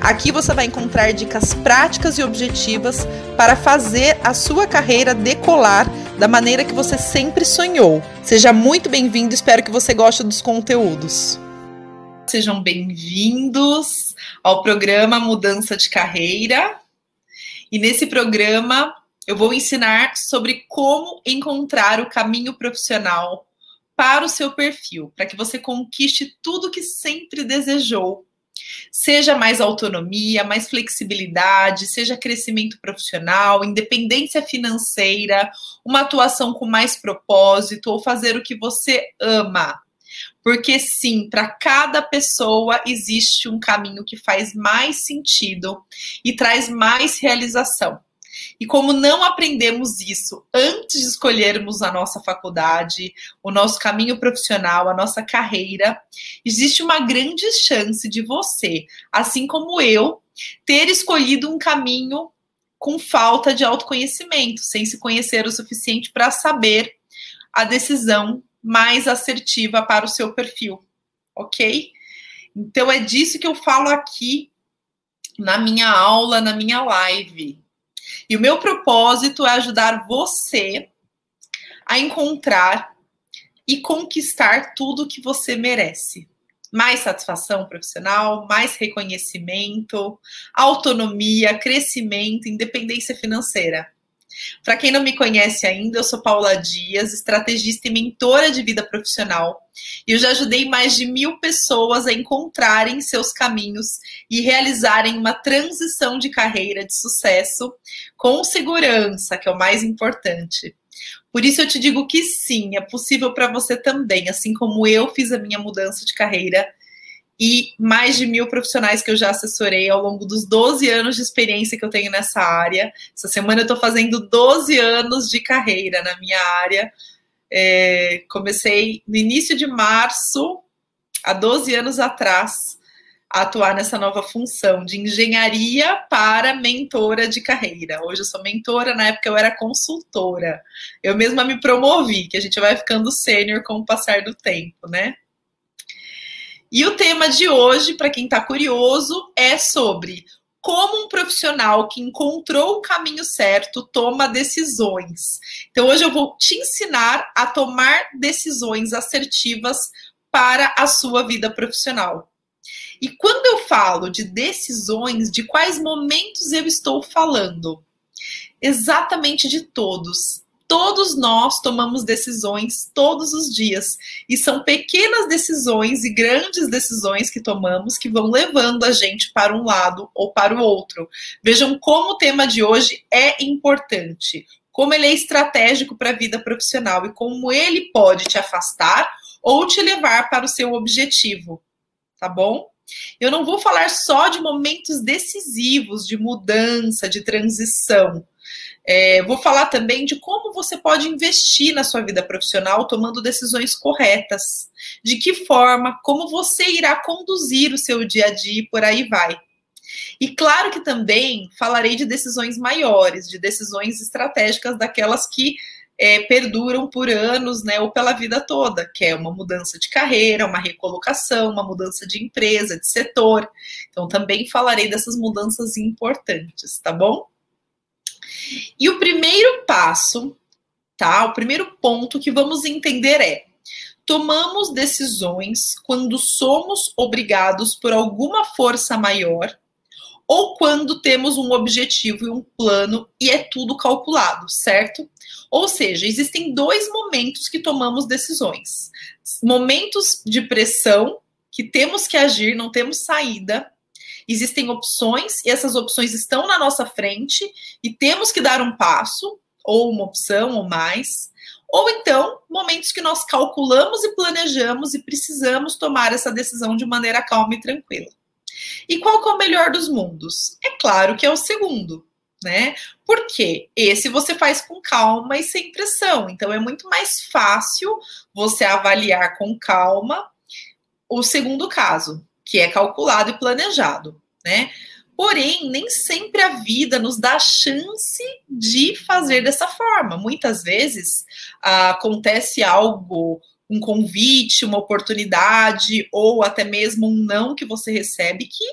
Aqui você vai encontrar dicas práticas e objetivas para fazer a sua carreira decolar da maneira que você sempre sonhou. Seja muito bem-vindo, espero que você goste dos conteúdos. Sejam bem-vindos ao programa Mudança de Carreira. E nesse programa eu vou ensinar sobre como encontrar o caminho profissional para o seu perfil, para que você conquiste tudo que sempre desejou Seja mais autonomia, mais flexibilidade, seja crescimento profissional, independência financeira, uma atuação com mais propósito ou fazer o que você ama. Porque sim, para cada pessoa existe um caminho que faz mais sentido e traz mais realização. E como não aprendemos isso antes de escolhermos a nossa faculdade, o nosso caminho profissional, a nossa carreira, existe uma grande chance de você, assim como eu, ter escolhido um caminho com falta de autoconhecimento, sem se conhecer o suficiente para saber a decisão mais assertiva para o seu perfil, ok? Então é disso que eu falo aqui na minha aula, na minha live. E o meu propósito é ajudar você a encontrar e conquistar tudo que você merece. Mais satisfação profissional, mais reconhecimento, autonomia, crescimento, independência financeira. Para quem não me conhece ainda, eu sou Paula Dias, estrategista e mentora de vida profissional. E eu já ajudei mais de mil pessoas a encontrarem seus caminhos e realizarem uma transição de carreira de sucesso com segurança, que é o mais importante. Por isso eu te digo que sim, é possível para você também, assim como eu fiz a minha mudança de carreira e mais de mil profissionais que eu já assessorei ao longo dos 12 anos de experiência que eu tenho nessa área. Essa semana eu estou fazendo 12 anos de carreira na minha área. É, comecei no início de março, há 12 anos atrás, a atuar nessa nova função de engenharia para mentora de carreira. Hoje eu sou mentora, na época eu era consultora. Eu mesma me promovi, que a gente vai ficando sênior com o passar do tempo, né? E o tema de hoje, para quem está curioso, é sobre como um profissional que encontrou o caminho certo toma decisões. Então, hoje eu vou te ensinar a tomar decisões assertivas para a sua vida profissional. E quando eu falo de decisões, de quais momentos eu estou falando? Exatamente de todos. Todos nós tomamos decisões todos os dias. E são pequenas decisões e grandes decisões que tomamos que vão levando a gente para um lado ou para o outro. Vejam como o tema de hoje é importante, como ele é estratégico para a vida profissional e como ele pode te afastar ou te levar para o seu objetivo. Tá bom? Eu não vou falar só de momentos decisivos de mudança, de transição é, vou falar também de como você pode investir na sua vida profissional tomando decisões corretas. De que forma, como você irá conduzir o seu dia a dia e por aí vai. E claro que também falarei de decisões maiores, de decisões estratégicas daquelas que é, perduram por anos, né, ou pela vida toda, que é uma mudança de carreira, uma recolocação, uma mudança de empresa, de setor. Então também falarei dessas mudanças importantes, tá bom? E o primeiro passo, tá? O primeiro ponto que vamos entender é: tomamos decisões quando somos obrigados por alguma força maior ou quando temos um objetivo e um plano e é tudo calculado, certo? Ou seja, existem dois momentos que tomamos decisões: momentos de pressão, que temos que agir, não temos saída, existem opções e essas opções estão na nossa frente e temos que dar um passo, ou uma opção ou mais. Ou então, momentos que nós calculamos e planejamos e precisamos tomar essa decisão de maneira calma e tranquila. E qual é o melhor dos mundos? É claro que é o segundo, né? Porque esse você faz com calma e sem pressão. Então é muito mais fácil você avaliar com calma o segundo caso, que é calculado e planejado, né? Porém, nem sempre a vida nos dá a chance de fazer dessa forma. Muitas vezes acontece algo, um convite, uma oportunidade, ou até mesmo um não que você recebe que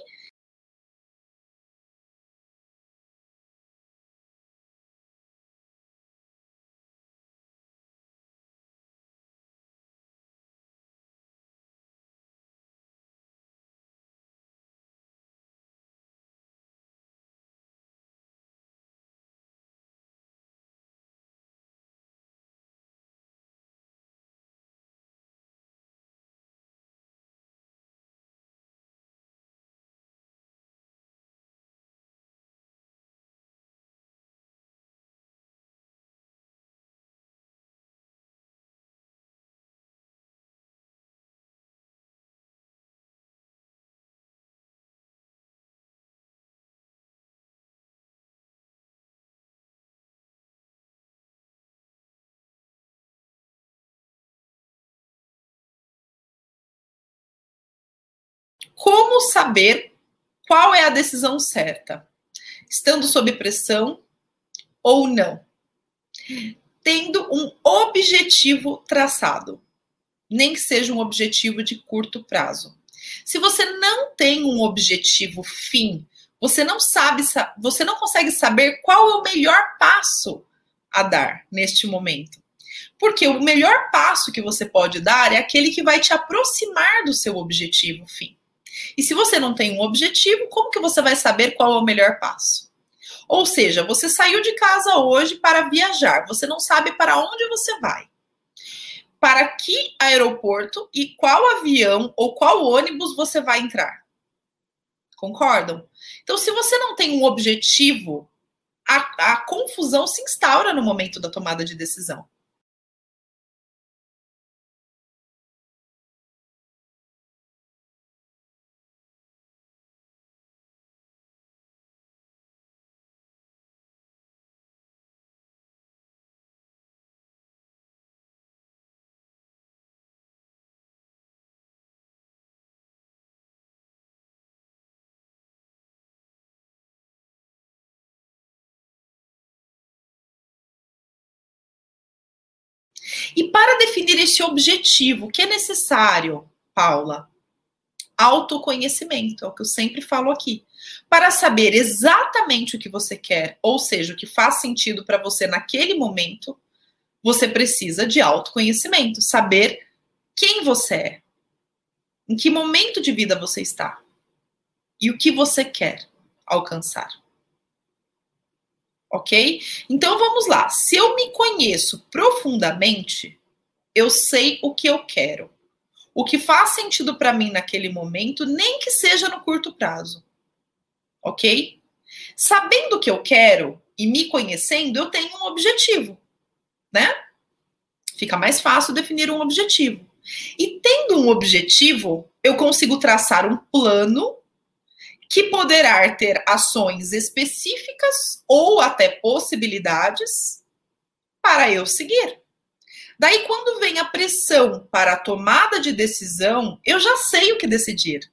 Como saber qual é a decisão certa? Estando sob pressão ou não? Tendo um objetivo traçado, nem que seja um objetivo de curto prazo. Se você não tem um objetivo fim, você não sabe, você não consegue saber qual é o melhor passo a dar neste momento. Porque o melhor passo que você pode dar é aquele que vai te aproximar do seu objetivo fim. E se você não tem um objetivo, como que você vai saber qual é o melhor passo? Ou seja, você saiu de casa hoje para viajar, você não sabe para onde você vai. Para que aeroporto e qual avião ou qual ônibus você vai entrar? Concordam? Então, se você não tem um objetivo, a, a confusão se instaura no momento da tomada de decisão. E para definir esse objetivo, o que é necessário, Paula? Autoconhecimento, é o que eu sempre falo aqui. Para saber exatamente o que você quer, ou seja, o que faz sentido para você naquele momento, você precisa de autoconhecimento, saber quem você é, em que momento de vida você está e o que você quer alcançar ok? Então vamos lá. Se eu me conheço profundamente, eu sei o que eu quero. O que faz sentido para mim naquele momento, nem que seja no curto prazo. Ok? Sabendo o que eu quero e me conhecendo, eu tenho um objetivo, né? Fica mais fácil definir um objetivo. E tendo um objetivo, eu consigo traçar um plano que poderá ter ações específicas ou até possibilidades para eu seguir. Daí, quando vem a pressão para a tomada de decisão, eu já sei o que decidir.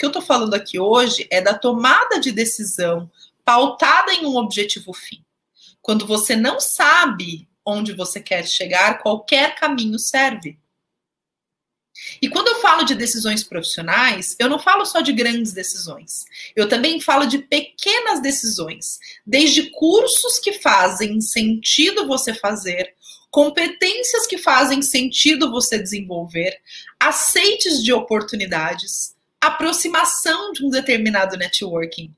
Que eu estou falando aqui hoje é da tomada de decisão pautada em um objetivo fim. Quando você não sabe onde você quer chegar, qualquer caminho serve. E quando eu falo de decisões profissionais, eu não falo só de grandes decisões. Eu também falo de pequenas decisões, desde cursos que fazem sentido você fazer, competências que fazem sentido você desenvolver, aceites de oportunidades, aproximação de um determinado networking.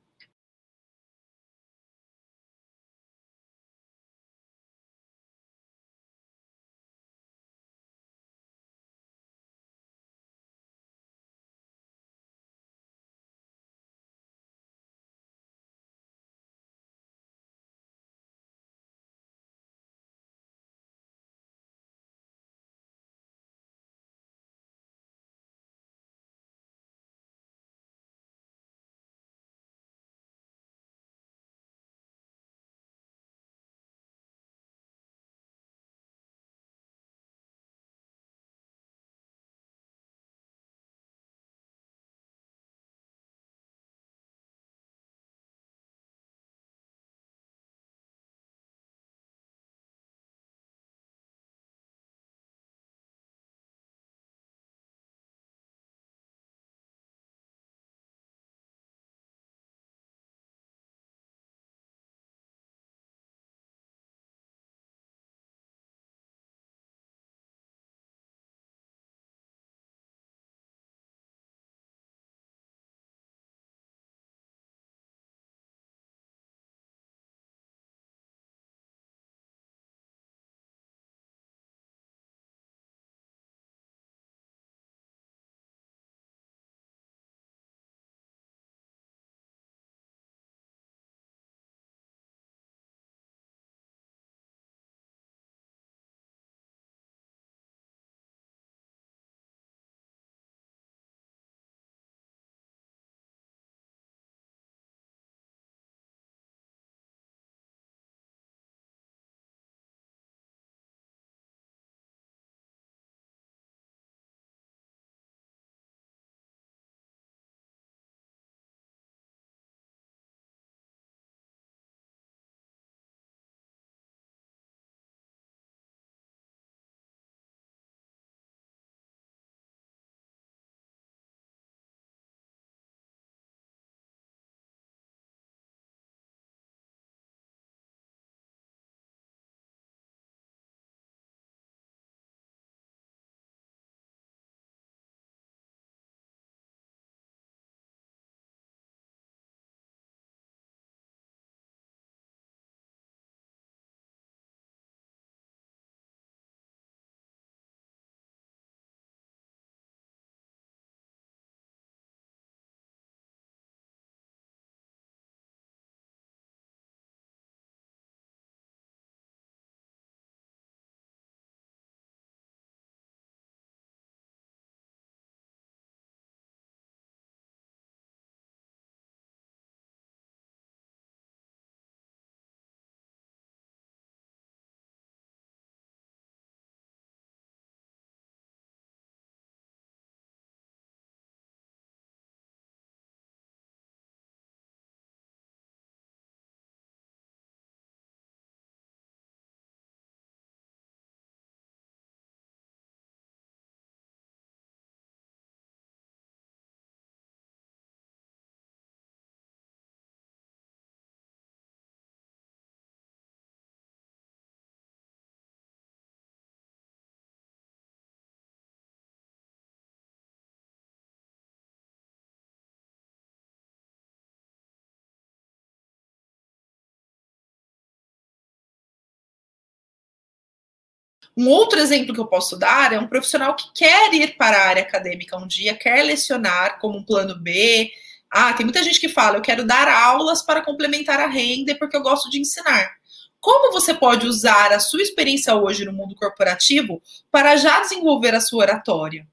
Um outro exemplo que eu posso dar é um profissional que quer ir para a área acadêmica um dia, quer lecionar como um plano B. Ah, tem muita gente que fala, eu quero dar aulas para complementar a renda porque eu gosto de ensinar. Como você pode usar a sua experiência hoje no mundo corporativo para já desenvolver a sua oratória?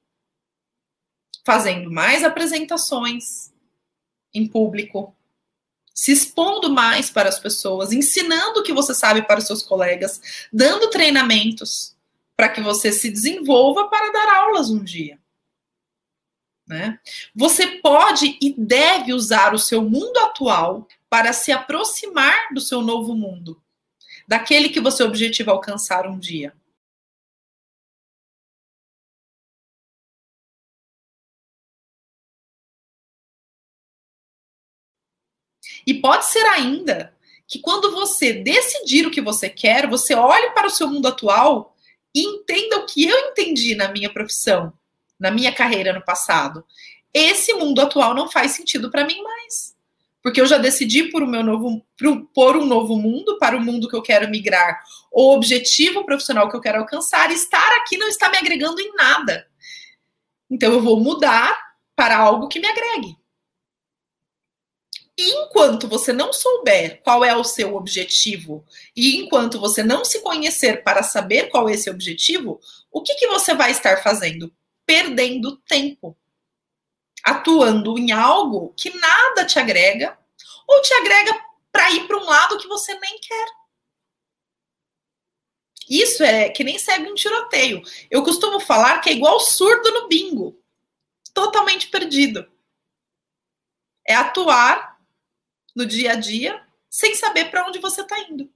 Fazendo mais apresentações em público, se expondo mais para as pessoas, ensinando o que você sabe para os seus colegas, dando treinamentos para que você se desenvolva para dar aulas um dia. Né? Você pode e deve usar o seu mundo atual para se aproximar do seu novo mundo, daquele que você objetiva alcançar um dia. E pode ser ainda que quando você decidir o que você quer, você olhe para o seu mundo atual e entenda o que eu entendi na minha profissão, na minha carreira no passado. Esse mundo atual não faz sentido para mim mais. Porque eu já decidi por, o meu novo, por um novo mundo, para o mundo que eu quero migrar, o objetivo profissional que eu quero alcançar, estar aqui não está me agregando em nada. Então eu vou mudar para algo que me agregue. Enquanto você não souber qual é o seu objetivo, e enquanto você não se conhecer para saber qual é esse objetivo, o que, que você vai estar fazendo? Perdendo tempo. Atuando em algo que nada te agrega, ou te agrega para ir para um lado que você nem quer. Isso é que nem segue um tiroteio. Eu costumo falar que é igual surdo no bingo. Totalmente perdido. É atuar no dia a dia, sem saber para onde você está indo.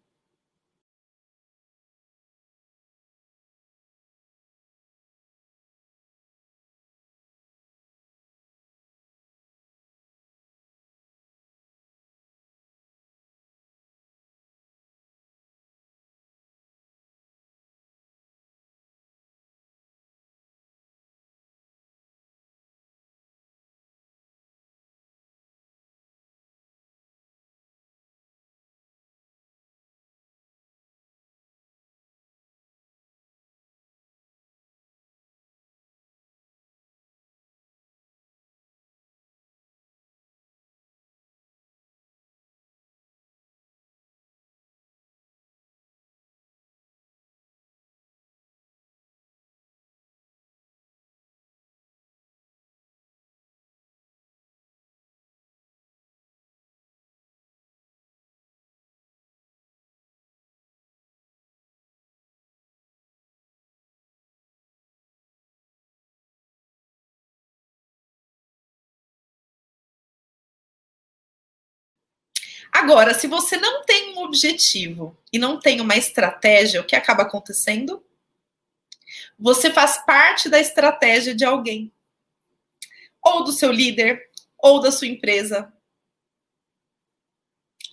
Agora, se você não tem um objetivo e não tem uma estratégia, o que acaba acontecendo? Você faz parte da estratégia de alguém, ou do seu líder, ou da sua empresa.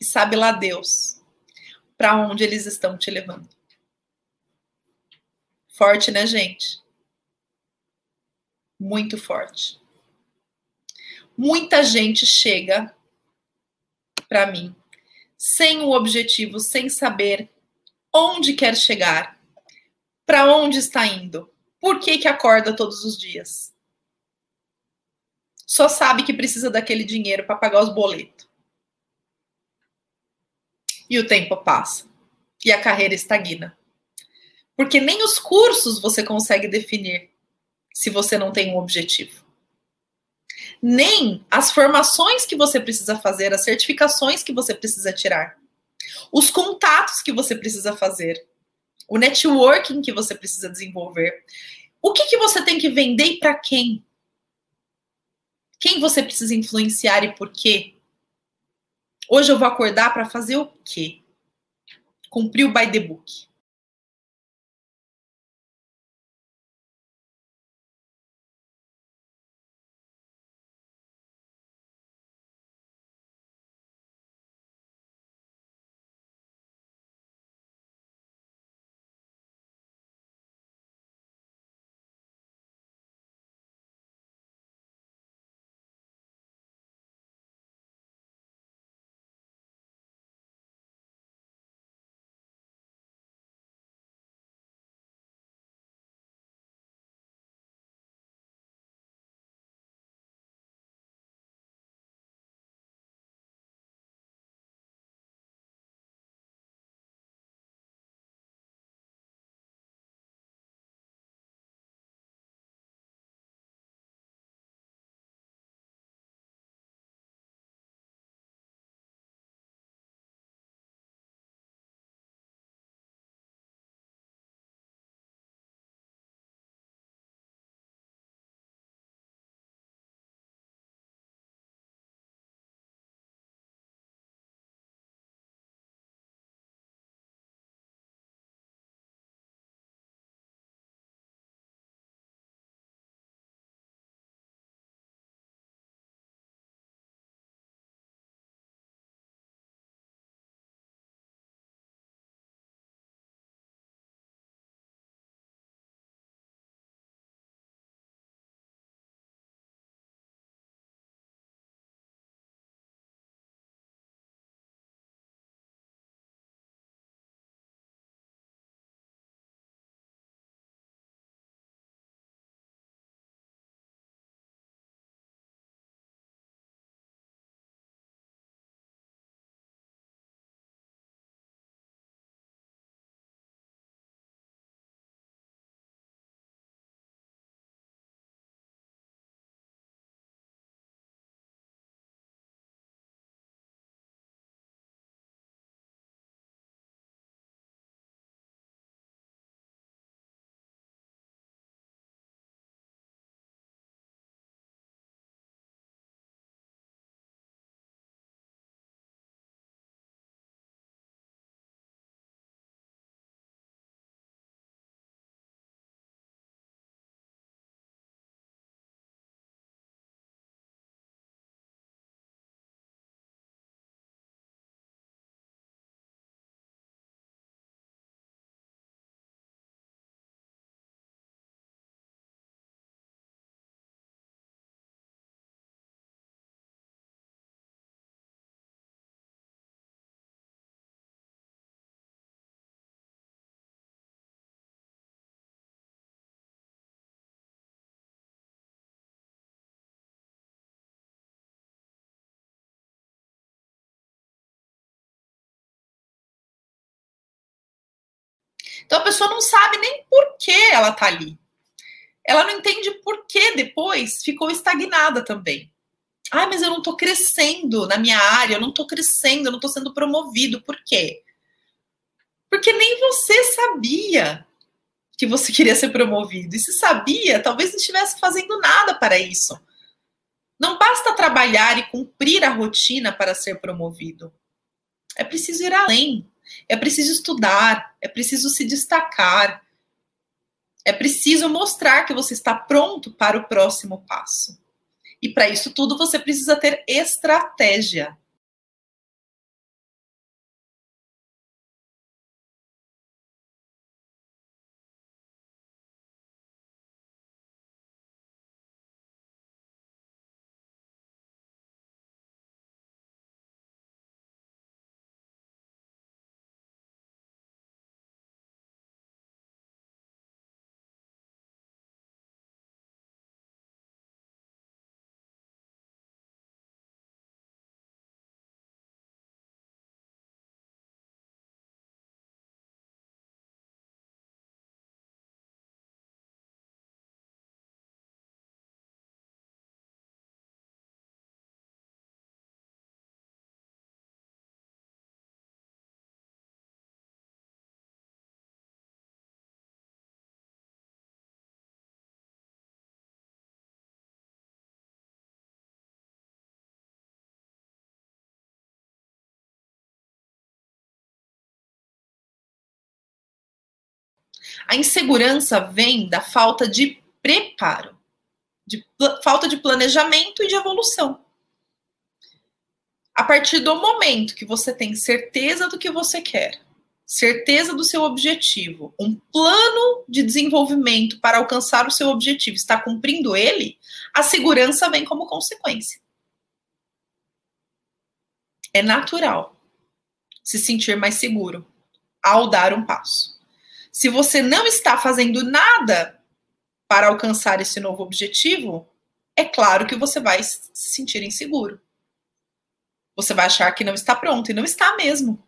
E sabe lá Deus para onde eles estão te levando. Forte, né, gente? Muito forte. Muita gente chega para mim, sem o objetivo, sem saber onde quer chegar, para onde está indo, por que que acorda todos os dias. Só sabe que precisa daquele dinheiro para pagar os boletos. E o tempo passa. E a carreira estagna. Porque nem os cursos você consegue definir se você não tem um objetivo nem as formações que você precisa fazer, as certificações que você precisa tirar, os contatos que você precisa fazer, o networking que você precisa desenvolver. O que, que você tem que vender e para quem? Quem você precisa influenciar e por quê? Hoje eu vou acordar para fazer o quê? Cumprir o by the book. Então a pessoa não sabe nem por que ela tá ali. Ela não entende por que depois ficou estagnada também. Ah, mas eu não tô crescendo na minha área, eu não tô crescendo, eu não tô sendo promovido. Por quê? Porque nem você sabia que você queria ser promovido. E se sabia, talvez não estivesse fazendo nada para isso. Não basta trabalhar e cumprir a rotina para ser promovido. É preciso ir além. É preciso estudar, é preciso se destacar. É preciso mostrar que você está pronto para o próximo passo. E para isso tudo você precisa ter estratégia. A insegurança vem da falta de preparo, de falta de planejamento e de evolução. A partir do momento que você tem certeza do que você quer, certeza do seu objetivo, um plano de desenvolvimento para alcançar o seu objetivo, está cumprindo ele, a segurança vem como consequência. É natural se sentir mais seguro ao dar um passo. Se você não está fazendo nada para alcançar esse novo objetivo, é claro que você vai se sentir inseguro. Você vai achar que não está pronto, e não está mesmo.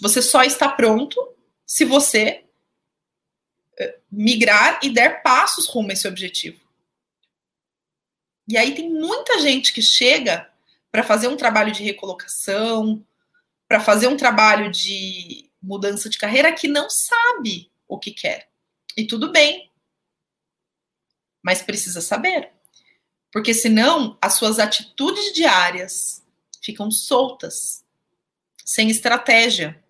Você só está pronto se você eh, migrar e der passos rumo a esse objetivo. E aí tem muita gente que chega para fazer um trabalho de recolocação, para fazer um trabalho de mudança de carreira que não sabe o que quer. E tudo bem. Mas precisa saber. Porque senão as suas atitudes diárias ficam soltas, sem estratégia.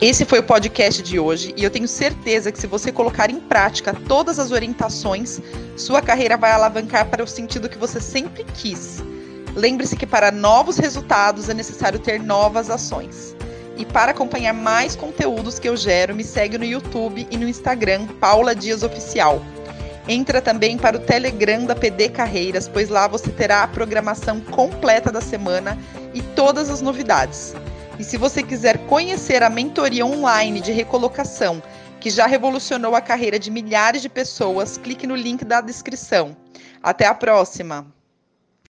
Esse foi o podcast de hoje e eu tenho certeza que se você colocar em prática todas as orientações, sua carreira vai alavancar para o sentido que você sempre quis. Lembre-se que para novos resultados é necessário ter novas ações. E para acompanhar mais conteúdos que eu gero, me segue no YouTube e no Instagram, Paula Dias Oficial. Entra também para o Telegram da PD Carreiras, pois lá você terá a programação completa da semana e todas as novidades. E se você quiser conhecer a mentoria online de recolocação, que já revolucionou a carreira de milhares de pessoas, clique no link da descrição. Até a próxima!